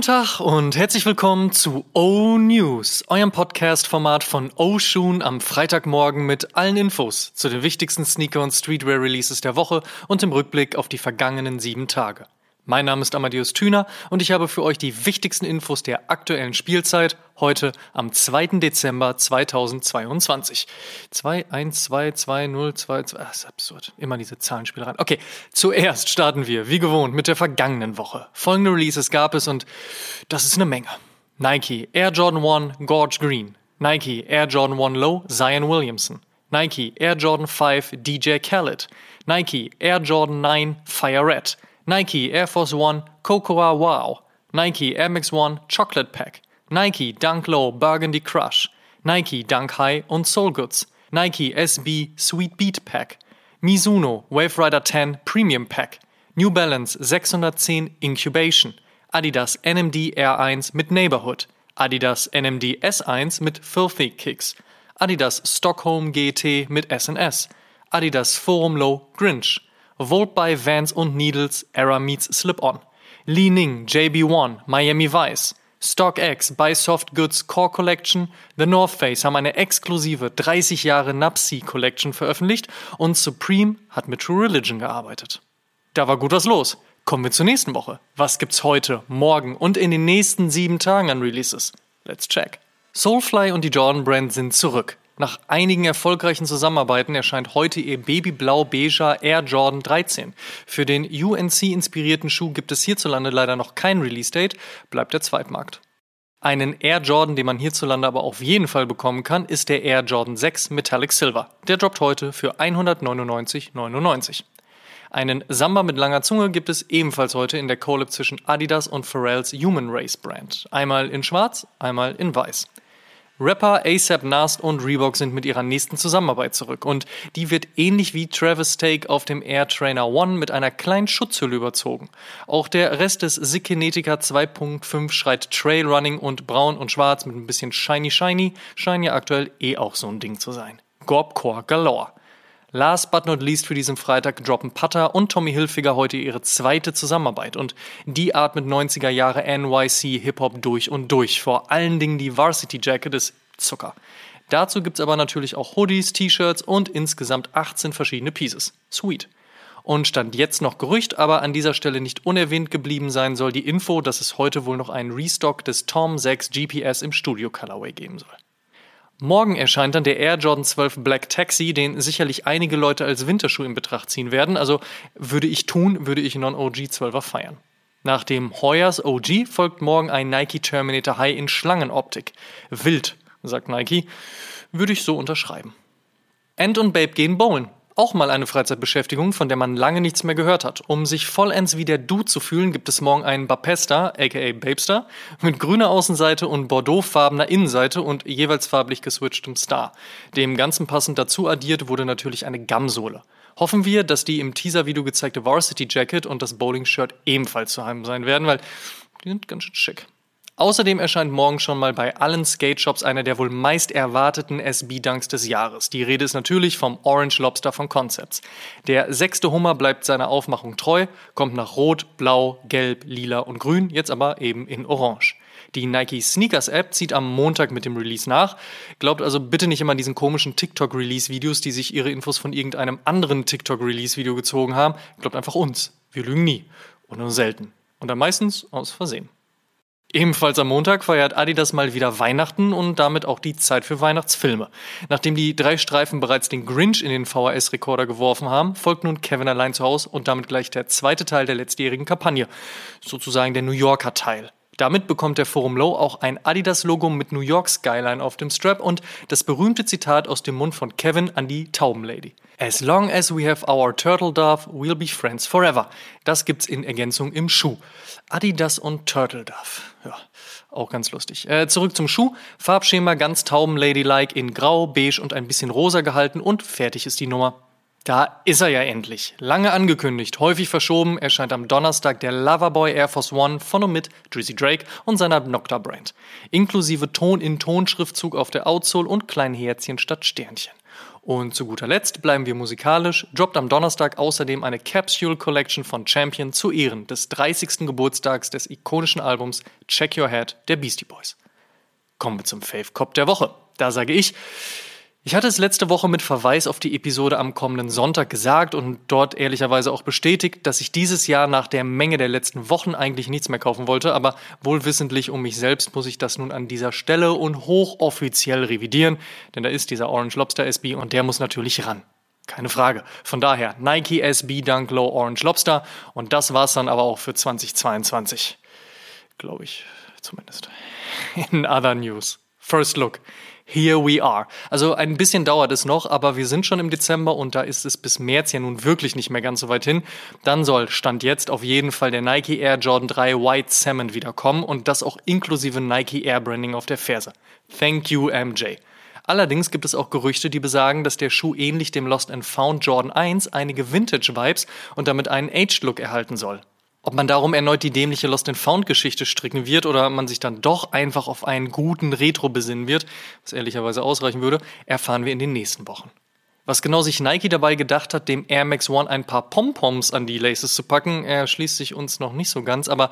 Guten Tag und herzlich willkommen zu O News, eurem Podcast-Format von O Shoon am Freitagmorgen mit allen Infos zu den wichtigsten Sneaker- und Streetwear-Releases der Woche und im Rückblick auf die vergangenen sieben Tage. Mein Name ist Amadeus Thüner und ich habe für euch die wichtigsten Infos der aktuellen Spielzeit heute am 2. Dezember 2022. 2, 1, 2, 2, 0, 2, 2. Das ist absurd. Immer diese Zahlenspielereien. Okay, zuerst starten wir, wie gewohnt, mit der vergangenen Woche. Folgende Releases gab es und das ist eine Menge. Nike Air Jordan 1 Gorge Green. Nike Air Jordan 1 Low Zion Williamson. Nike Air Jordan 5 DJ Khaled. Nike Air Jordan 9 Fire Red. Nike Air Force One Cocoa Wow, Nike Air Max One Chocolate Pack, Nike Dunk Low Burgundy Crush, Nike Dunk High und Soul Goods, Nike SB Sweet Beat Pack, Mizuno Wave Rider 10 Premium Pack, New Balance 610 Incubation, Adidas NMD R1 mit Neighborhood, Adidas NMD S1 mit Filthy Kicks, Adidas Stockholm GT mit SNS, Adidas Forum Low Grinch, Volt by Vans und Needles, Era meets Slip-On. Li Ning, JB1, Miami Vice. StockX by Soft Goods Core Collection, The North Face haben eine exklusive 30 Jahre Napsi Collection veröffentlicht und Supreme hat mit True Religion gearbeitet. Da war gut was los. Kommen wir zur nächsten Woche. Was gibt's heute, morgen und in den nächsten sieben Tagen an Releases? Let's check. Soulfly und die Jordan Brand sind zurück. Nach einigen erfolgreichen Zusammenarbeiten erscheint heute ihr Babyblau-Beiger Air Jordan 13. Für den UNC-inspirierten Schuh gibt es hierzulande leider noch kein Release-Date, bleibt der Zweitmarkt. Einen Air Jordan, den man hierzulande aber auf jeden Fall bekommen kann, ist der Air Jordan 6 Metallic Silver. Der droppt heute für 199,99. Einen Samba mit langer Zunge gibt es ebenfalls heute in der Collab zwischen Adidas und Pharrells Human Race Brand. Einmal in schwarz, einmal in weiß. Rapper ASAP Nast und Reebok sind mit ihrer nächsten Zusammenarbeit zurück und die wird ähnlich wie Travis Take auf dem Air Trainer One mit einer kleinen Schutzhülle überzogen. Auch der Rest des Sikinetica 2.5 schreit Trailrunning und braun und schwarz mit ein bisschen shiny shiny, scheint ja aktuell eh auch so ein Ding zu sein. Gorbcore galore. Last but not least für diesen Freitag droppen Putter und Tommy Hilfiger heute ihre zweite Zusammenarbeit und die atmet 90er Jahre NYC Hip-Hop durch und durch. Vor allen Dingen die Varsity Jacket ist Zucker. Dazu gibt's aber natürlich auch Hoodies, T-Shirts und insgesamt 18 verschiedene Pieces. Sweet. Und stand jetzt noch Gerücht, aber an dieser Stelle nicht unerwähnt geblieben sein soll die Info, dass es heute wohl noch einen Restock des Tom 6 GPS im Studio Colorway geben soll. Morgen erscheint dann der Air Jordan 12 Black Taxi, den sicherlich einige Leute als Winterschuh in Betracht ziehen werden. Also würde ich tun, würde ich Non-OG 12er feiern. Nach dem Hoyers OG folgt morgen ein Nike Terminator High in Schlangenoptik. Wild, sagt Nike. Würde ich so unterschreiben. End und Babe gehen bowlen. Auch mal eine Freizeitbeschäftigung, von der man lange nichts mehr gehört hat. Um sich vollends wie der Du zu fühlen, gibt es morgen einen Bapesta, aka Babester, mit grüner Außenseite und bordeauxfarbener Innenseite und jeweils farblich geswitchtem Star. Dem Ganzen passend dazu addiert wurde natürlich eine Gamsohle. Hoffen wir, dass die im Teaser-Video gezeigte Varsity Jacket und das Bowling-Shirt ebenfalls zu haben sein werden, weil die sind ganz schön schick. Außerdem erscheint morgen schon mal bei allen Skate-Shops einer der wohl meist erwarteten SB-Dunks des Jahres. Die Rede ist natürlich vom Orange Lobster von Concepts. Der sechste Hummer bleibt seiner Aufmachung treu, kommt nach Rot, Blau, Gelb, Lila und Grün, jetzt aber eben in Orange. Die Nike Sneakers App zieht am Montag mit dem Release nach. Glaubt also bitte nicht immer diesen komischen TikTok-Release-Videos, die sich ihre Infos von irgendeinem anderen TikTok-Release-Video gezogen haben. Glaubt einfach uns. Wir lügen nie. Und nur selten. Und dann meistens aus Versehen. Ebenfalls am Montag feiert Adidas mal wieder Weihnachten und damit auch die Zeit für Weihnachtsfilme. Nachdem die drei Streifen bereits den Grinch in den VHS-Rekorder geworfen haben, folgt nun Kevin allein zu Hause und damit gleich der zweite Teil der letztjährigen Kampagne. Sozusagen der New Yorker Teil. Damit bekommt der Forum Low auch ein Adidas-Logo mit New York Skyline auf dem Strap und das berühmte Zitat aus dem Mund von Kevin an die Taubenlady. As long as we have our turtle dove, we'll be friends forever. Das gibt's in Ergänzung im Schuh. Adidas und Turtle Dove. Ja, auch ganz lustig. Äh, zurück zum Schuh. Farbschema ganz Taubenladylike in grau, beige und ein bisschen rosa gehalten und fertig ist die Nummer. Da ist er ja endlich. Lange angekündigt, häufig verschoben, erscheint am Donnerstag der Loverboy Air Force One von und mit Drizzy Drake und seiner Nocta Brand. Inklusive Ton-in-Ton-Schriftzug auf der Outsole und kleinen Herzchen statt Sternchen. Und zu guter Letzt bleiben wir musikalisch, droppt am Donnerstag außerdem eine Capsule Collection von Champion zu Ehren des 30. Geburtstags des ikonischen Albums Check Your Head der Beastie Boys. Kommen wir zum Fave Cop der Woche. Da sage ich, ich hatte es letzte Woche mit Verweis auf die Episode am kommenden Sonntag gesagt und dort ehrlicherweise auch bestätigt, dass ich dieses Jahr nach der Menge der letzten Wochen eigentlich nichts mehr kaufen wollte, aber wohlwissentlich um mich selbst muss ich das nun an dieser Stelle und hochoffiziell revidieren, denn da ist dieser Orange Lobster SB und der muss natürlich ran. Keine Frage. Von daher Nike SB Dunk Low Orange Lobster und das war's dann aber auch für 2022. Glaube ich zumindest. In other news. First look. Here we are. Also ein bisschen dauert es noch, aber wir sind schon im Dezember und da ist es bis März ja nun wirklich nicht mehr ganz so weit hin. Dann soll Stand jetzt auf jeden Fall der Nike Air Jordan 3 White Salmon wiederkommen und das auch inklusive Nike Air Branding auf der Ferse. Thank you MJ. Allerdings gibt es auch Gerüchte, die besagen, dass der Schuh ähnlich dem Lost and Found Jordan 1 einige Vintage-Vibes und damit einen Aged-Look erhalten soll. Ob man darum erneut die dämliche Lost and Found Geschichte stricken wird oder man sich dann doch einfach auf einen guten Retro besinnen wird, was ehrlicherweise ausreichen würde, erfahren wir in den nächsten Wochen. Was genau sich Nike dabei gedacht hat, dem Air Max One ein paar Pompoms an die Laces zu packen, erschließt sich uns noch nicht so ganz, aber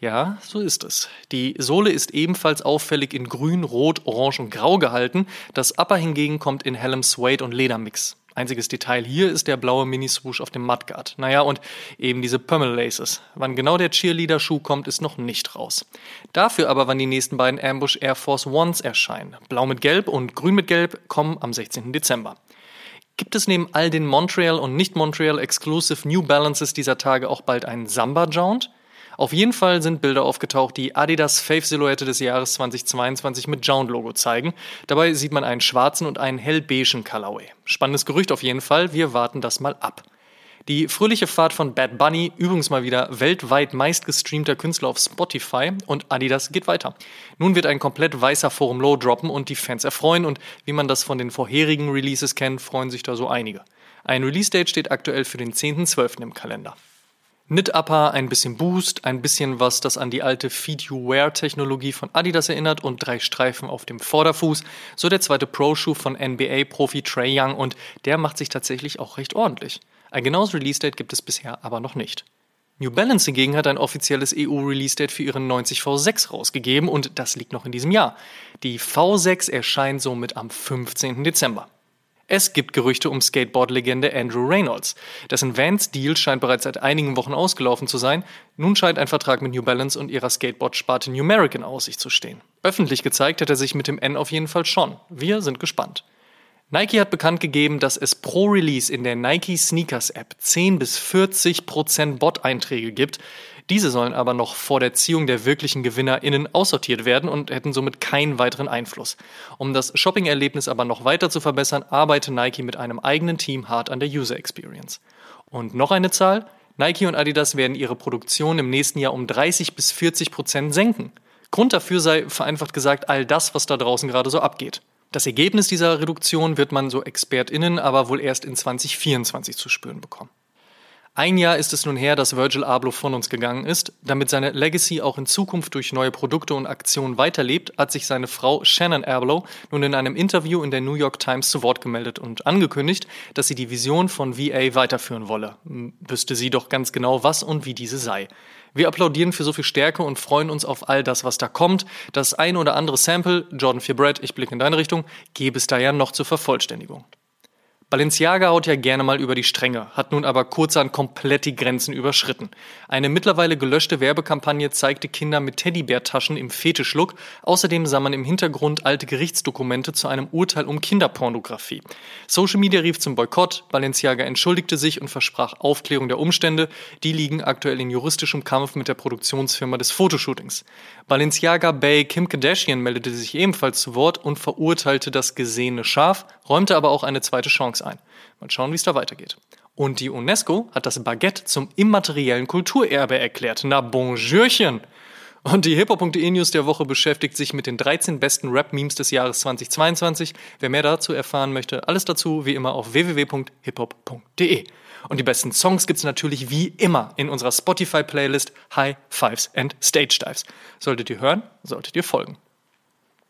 ja, so ist es. Die Sohle ist ebenfalls auffällig in grün, rot, orange und grau gehalten, das Upper hingegen kommt in hellem Suede und Ledermix. Einziges Detail hier ist der blaue Mini-Swoosh auf dem Mudguard. Naja, und eben diese Pummel Laces. Wann genau der Cheerleader-Schuh kommt, ist noch nicht raus. Dafür aber, wann die nächsten beiden Ambush Air Force Ones erscheinen. Blau mit Gelb und Grün mit Gelb kommen am 16. Dezember. Gibt es neben all den Montreal und nicht-Montreal Exclusive New Balances dieser Tage auch bald einen Samba-Jound? Auf jeden Fall sind Bilder aufgetaucht, die Adidas Fave-Silhouette des Jahres 2022 mit Jound-Logo zeigen. Dabei sieht man einen schwarzen und einen hellbeigen Colorway. Spannendes Gerücht auf jeden Fall, wir warten das mal ab. Die fröhliche Fahrt von Bad Bunny, übrigens mal wieder weltweit meistgestreamter Künstler auf Spotify und Adidas geht weiter. Nun wird ein komplett weißer Forum Low droppen und die Fans erfreuen und wie man das von den vorherigen Releases kennt, freuen sich da so einige. Ein Release-Date steht aktuell für den 10.12. im Kalender. Knit-Upper, ein bisschen Boost, ein bisschen was, das an die alte Feed-You-Wear-Technologie von Adidas erinnert und drei Streifen auf dem Vorderfuß. So der zweite Pro-Schuh von NBA-Profi Trey Young und der macht sich tatsächlich auch recht ordentlich. Ein genaues Release-Date gibt es bisher aber noch nicht. New Balance hingegen hat ein offizielles EU-Release-Date für ihren 90 V6 rausgegeben und das liegt noch in diesem Jahr. Die V6 erscheint somit am 15. Dezember. Es gibt Gerüchte um Skateboard-Legende Andrew Reynolds. Dessen Vans-Deal scheint bereits seit einigen Wochen ausgelaufen zu sein. Nun scheint ein Vertrag mit New Balance und ihrer Skateboard-Sparte New American aus sich zu stehen. Öffentlich gezeigt hat er sich mit dem N auf jeden Fall schon. Wir sind gespannt. Nike hat bekannt gegeben, dass es pro Release in der Nike Sneakers App 10 bis 40 Prozent Bot-Einträge gibt. Diese sollen aber noch vor der Ziehung der wirklichen GewinnerInnen aussortiert werden und hätten somit keinen weiteren Einfluss. Um das Shopping-Erlebnis aber noch weiter zu verbessern, arbeitet Nike mit einem eigenen Team hart an der User Experience. Und noch eine Zahl. Nike und Adidas werden ihre Produktion im nächsten Jahr um 30 bis 40 Prozent senken. Grund dafür sei vereinfacht gesagt all das, was da draußen gerade so abgeht. Das Ergebnis dieser Reduktion wird man so ExpertInnen aber wohl erst in 2024 zu spüren bekommen. Ein Jahr ist es nun her, dass Virgil Abloh von uns gegangen ist. Damit seine Legacy auch in Zukunft durch neue Produkte und Aktionen weiterlebt, hat sich seine Frau Shannon Abloh nun in einem Interview in der New York Times zu Wort gemeldet und angekündigt, dass sie die Vision von VA weiterführen wolle. Wüsste sie doch ganz genau, was und wie diese sei. Wir applaudieren für so viel Stärke und freuen uns auf all das, was da kommt. Das ein oder andere Sample, Jordan 4 Bread, ich blicke in deine Richtung, gäbe es da ja noch zur Vervollständigung. Balenciaga haut ja gerne mal über die Stränge, hat nun aber kurzerhand komplett die Grenzen überschritten. Eine mittlerweile gelöschte Werbekampagne zeigte Kinder mit Teddybärtaschen im Fetischlook. Außerdem sah man im Hintergrund alte Gerichtsdokumente zu einem Urteil um Kinderpornografie. Social Media rief zum Boykott, Balenciaga entschuldigte sich und versprach Aufklärung der Umstände. Die liegen aktuell in juristischem Kampf mit der Produktionsfirma des Fotoshootings. Balenciaga Bay Kim Kardashian meldete sich ebenfalls zu Wort und verurteilte das gesehene Schaf, räumte aber auch eine zweite Chance Songs ein. Mal schauen, wie es da weitergeht. Und die UNESCO hat das Baguette zum immateriellen Kulturerbe erklärt. Na bonjourchen! Und die hiphop.de News der Woche beschäftigt sich mit den 13 besten Rap-Memes des Jahres 2022. Wer mehr dazu erfahren möchte, alles dazu wie immer auf www.hiphop.de. Und die besten Songs gibt es natürlich wie immer in unserer Spotify-Playlist High Fives and Stage Dives. Solltet ihr hören, solltet ihr folgen.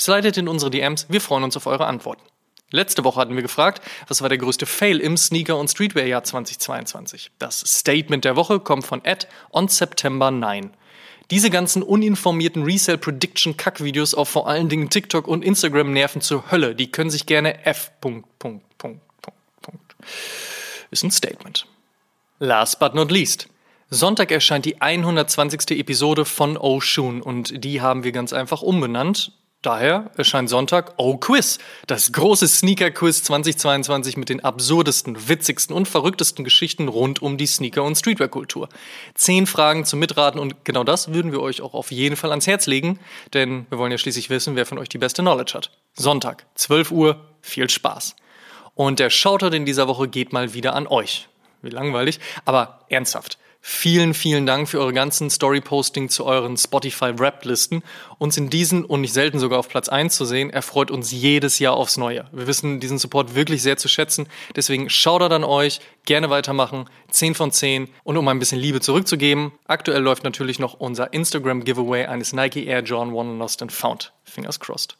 Slidet in unsere DMs, wir freuen uns auf eure Antworten. Letzte Woche hatten wir gefragt, was war der größte Fail im Sneaker- und Streetwear-Jahr 2022? Das Statement der Woche kommt von Ed on September 9. Diese ganzen uninformierten Resale-Prediction-Kack-Videos auf vor allen Dingen TikTok und Instagram nerven zur Hölle. Die können sich gerne F. Ist ein Statement. Last but not least. Sonntag erscheint die 120. Episode von Oshun und die haben wir ganz einfach umbenannt Daher erscheint Sonntag Oh Quiz, das große Sneaker-Quiz 2022 mit den absurdesten, witzigsten und verrücktesten Geschichten rund um die Sneaker- und Streetwear-Kultur. Zehn Fragen zum Mitraten und genau das würden wir euch auch auf jeden Fall ans Herz legen, denn wir wollen ja schließlich wissen, wer von euch die beste Knowledge hat. Sonntag, 12 Uhr, viel Spaß. Und der Shoutout in dieser Woche geht mal wieder an euch. Wie langweilig, aber ernsthaft. Vielen, vielen Dank für eure ganzen Story-Posting zu euren Spotify-Rap-Listen. Uns in diesen und nicht selten sogar auf Platz 1 zu sehen, erfreut uns jedes Jahr aufs Neue. Wir wissen diesen Support wirklich sehr zu schätzen. Deswegen Shoutout an euch, gerne weitermachen, 10 von 10. Und um ein bisschen Liebe zurückzugeben, aktuell läuft natürlich noch unser Instagram-Giveaway eines Nike Air John One Lost and Found. Fingers crossed.